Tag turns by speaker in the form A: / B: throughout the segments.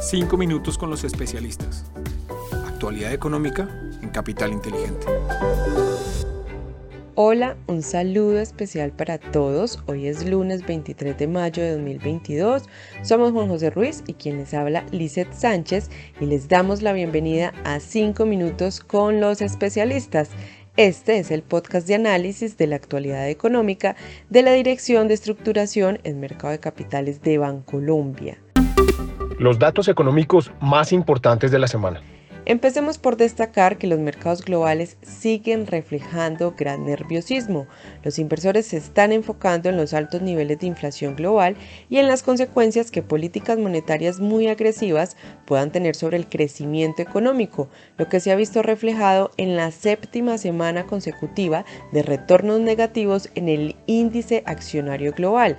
A: Cinco minutos con los especialistas. Actualidad económica en Capital Inteligente.
B: Hola, un saludo especial para todos. Hoy es lunes 23 de mayo de 2022. Somos Juan José Ruiz y quien les habla Lizeth Sánchez y les damos la bienvenida a 5 minutos con los especialistas. Este es el podcast de análisis de la actualidad económica de la Dirección de Estructuración en Mercado de Capitales de Bancolombia.
C: Los datos económicos más importantes de la semana.
B: Empecemos por destacar que los mercados globales siguen reflejando gran nerviosismo. Los inversores se están enfocando en los altos niveles de inflación global y en las consecuencias que políticas monetarias muy agresivas puedan tener sobre el crecimiento económico, lo que se ha visto reflejado en la séptima semana consecutiva de retornos negativos en el índice accionario global.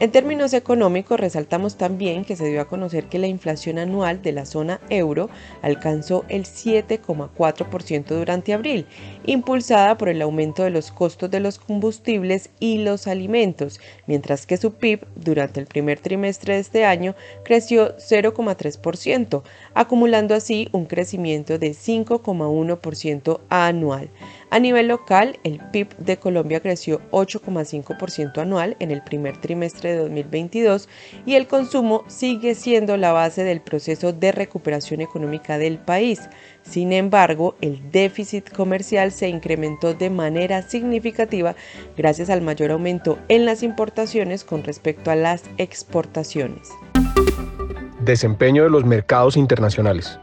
B: En términos económicos, resaltamos también que se dio a conocer que la inflación anual de la zona euro alcanzó el 7,4% durante abril, impulsada por el aumento de los costos de los combustibles y los alimentos, mientras que su PIB durante el primer trimestre de este año creció 0,3%, acumulando así un crecimiento de 5,1% anual. A nivel local, el PIB de Colombia creció 8,5% anual en el primer trimestre de 2022 y el consumo sigue siendo la base del proceso de recuperación económica del país. Sin embargo, el déficit comercial se incrementó de manera significativa gracias al mayor aumento en las importaciones con respecto a las exportaciones.
C: Desempeño de los mercados internacionales.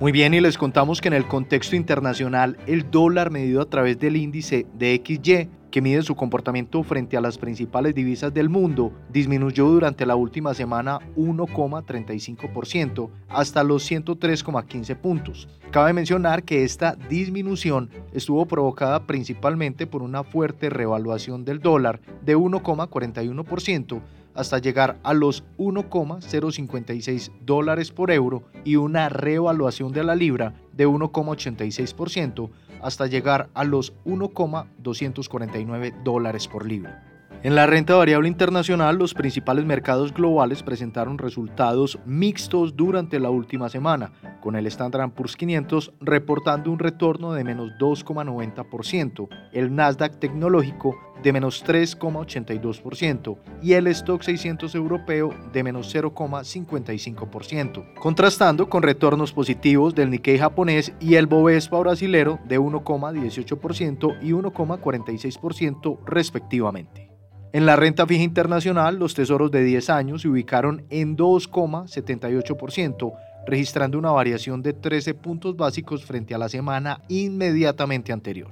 D: Muy bien, y les contamos que en el contexto internacional, el dólar medido a través del índice de XY, que mide su comportamiento frente a las principales divisas del mundo, disminuyó durante la última semana 1,35% hasta los 103,15 puntos. Cabe mencionar que esta disminución estuvo provocada principalmente por una fuerte revaluación del dólar de 1,41% hasta llegar a los 1,056 dólares por euro y una revaluación de la libra de 1,86% hasta llegar a los 1,249 dólares por libra. En la renta variable internacional, los principales mercados globales presentaron resultados mixtos durante la última semana, con el Standard Poor's 500 reportando un retorno de menos 2,90%, el Nasdaq tecnológico de menos 3,82% y el Stock 600 europeo de menos 0,55%, contrastando con retornos positivos del Nikkei japonés y el Bovespa brasilero de 1,18% y 1,46% respectivamente. En la renta fija internacional, los tesoros de 10 años se ubicaron en 2,78%, registrando una variación de 13 puntos básicos frente a la semana inmediatamente anterior.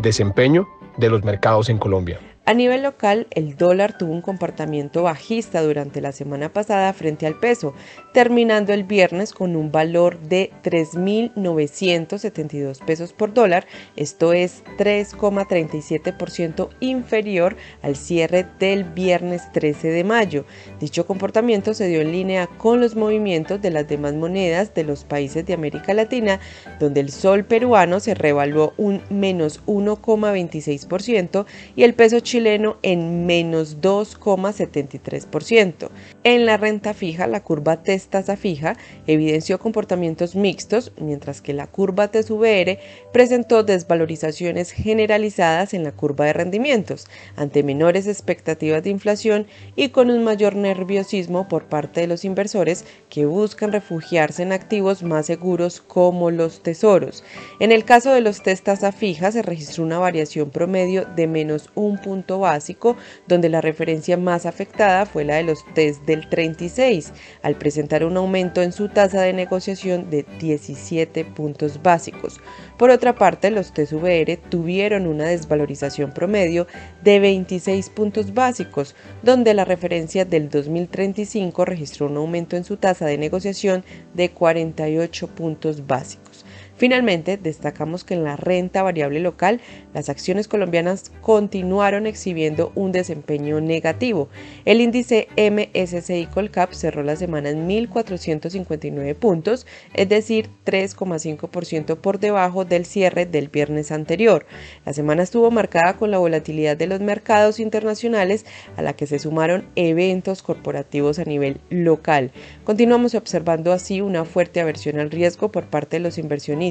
C: Desempeño de los mercados en Colombia.
B: A nivel local, el dólar tuvo un comportamiento bajista durante la semana pasada frente al peso, terminando el viernes con un valor de 3.972 pesos por dólar, esto es 3,37% inferior al cierre del viernes 13 de mayo. Dicho comportamiento se dio en línea con los movimientos de las demás monedas de los países de América Latina, donde el sol peruano se revaluó un menos 1,26% y el peso chileno en menos 2,73%. En la renta fija, la curva TES tasa fija evidenció comportamientos mixtos, mientras que la curva TES-VR presentó desvalorizaciones generalizadas en la curva de rendimientos, ante menores expectativas de inflación y con un mayor nerviosismo por parte de los inversores que buscan refugiarse en activos más seguros como los tesoros. En el caso de los TES tasa fija se registró una variación promedio de menos un punto básico, donde la referencia más afectada fue la de los test del 36, al presentar un aumento en su tasa de negociación de 17 puntos básicos. Por otra parte, los test VR tuvieron una desvalorización promedio de 26 puntos básicos, donde la referencia del 2035 registró un aumento en su tasa de negociación de 48 puntos básicos. Finalmente, destacamos que en la renta variable local, las acciones colombianas continuaron exhibiendo un desempeño negativo. El índice MSCI Colcap cerró la semana en 1.459 puntos, es decir, 3,5% por debajo del cierre del viernes anterior. La semana estuvo marcada con la volatilidad de los mercados internacionales a la que se sumaron eventos corporativos a nivel local. Continuamos observando así una fuerte aversión al riesgo por parte de los inversionistas,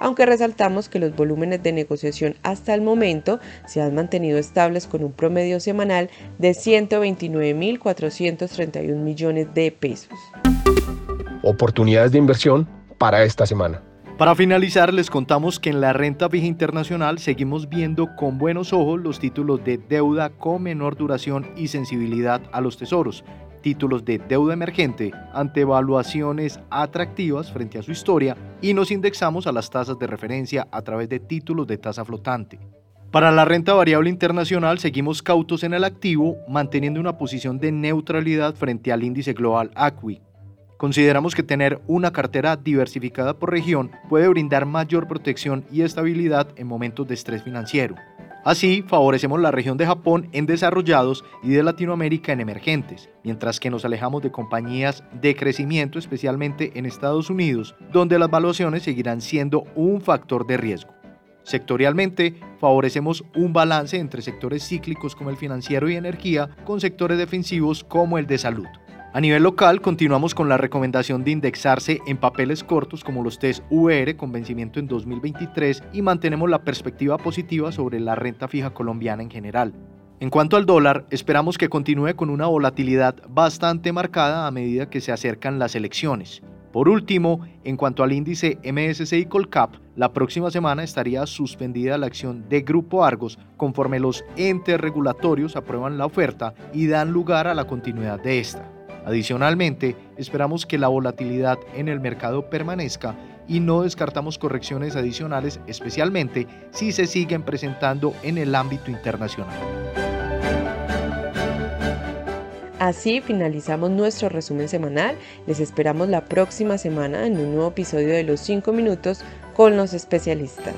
B: aunque resaltamos que los volúmenes de negociación hasta el momento se han mantenido estables con un promedio semanal de 129.431 millones de pesos.
C: Oportunidades de inversión para esta semana.
D: Para finalizar, les contamos que en la renta fija internacional seguimos viendo con buenos ojos los títulos de deuda con menor duración y sensibilidad a los tesoros, títulos de deuda emergente ante evaluaciones atractivas frente a su historia y nos indexamos a las tasas de referencia a través de títulos de tasa flotante. Para la renta variable internacional seguimos cautos en el activo, manteniendo una posición de neutralidad frente al índice global ACWI, Consideramos que tener una cartera diversificada por región puede brindar mayor protección y estabilidad en momentos de estrés financiero. Así, favorecemos la región de Japón en desarrollados y de Latinoamérica en emergentes, mientras que nos alejamos de compañías de crecimiento, especialmente en Estados Unidos, donde las valuaciones seguirán siendo un factor de riesgo. Sectorialmente, favorecemos un balance entre sectores cíclicos como el financiero y energía con sectores defensivos como el de salud. A nivel local, continuamos con la recomendación de indexarse en papeles cortos como los test VR con vencimiento en 2023 y mantenemos la perspectiva positiva sobre la renta fija colombiana en general. En cuanto al dólar, esperamos que continúe con una volatilidad bastante marcada a medida que se acercan las elecciones. Por último, en cuanto al índice MSCI Colcap, la próxima semana estaría suspendida la acción de Grupo Argos conforme los entes regulatorios aprueban la oferta y dan lugar a la continuidad de esta. Adicionalmente, esperamos que la volatilidad en el mercado permanezca y no descartamos correcciones adicionales, especialmente si se siguen presentando en el ámbito internacional.
B: Así finalizamos nuestro resumen semanal. Les esperamos la próxima semana en un nuevo episodio de Los 5 Minutos con los especialistas.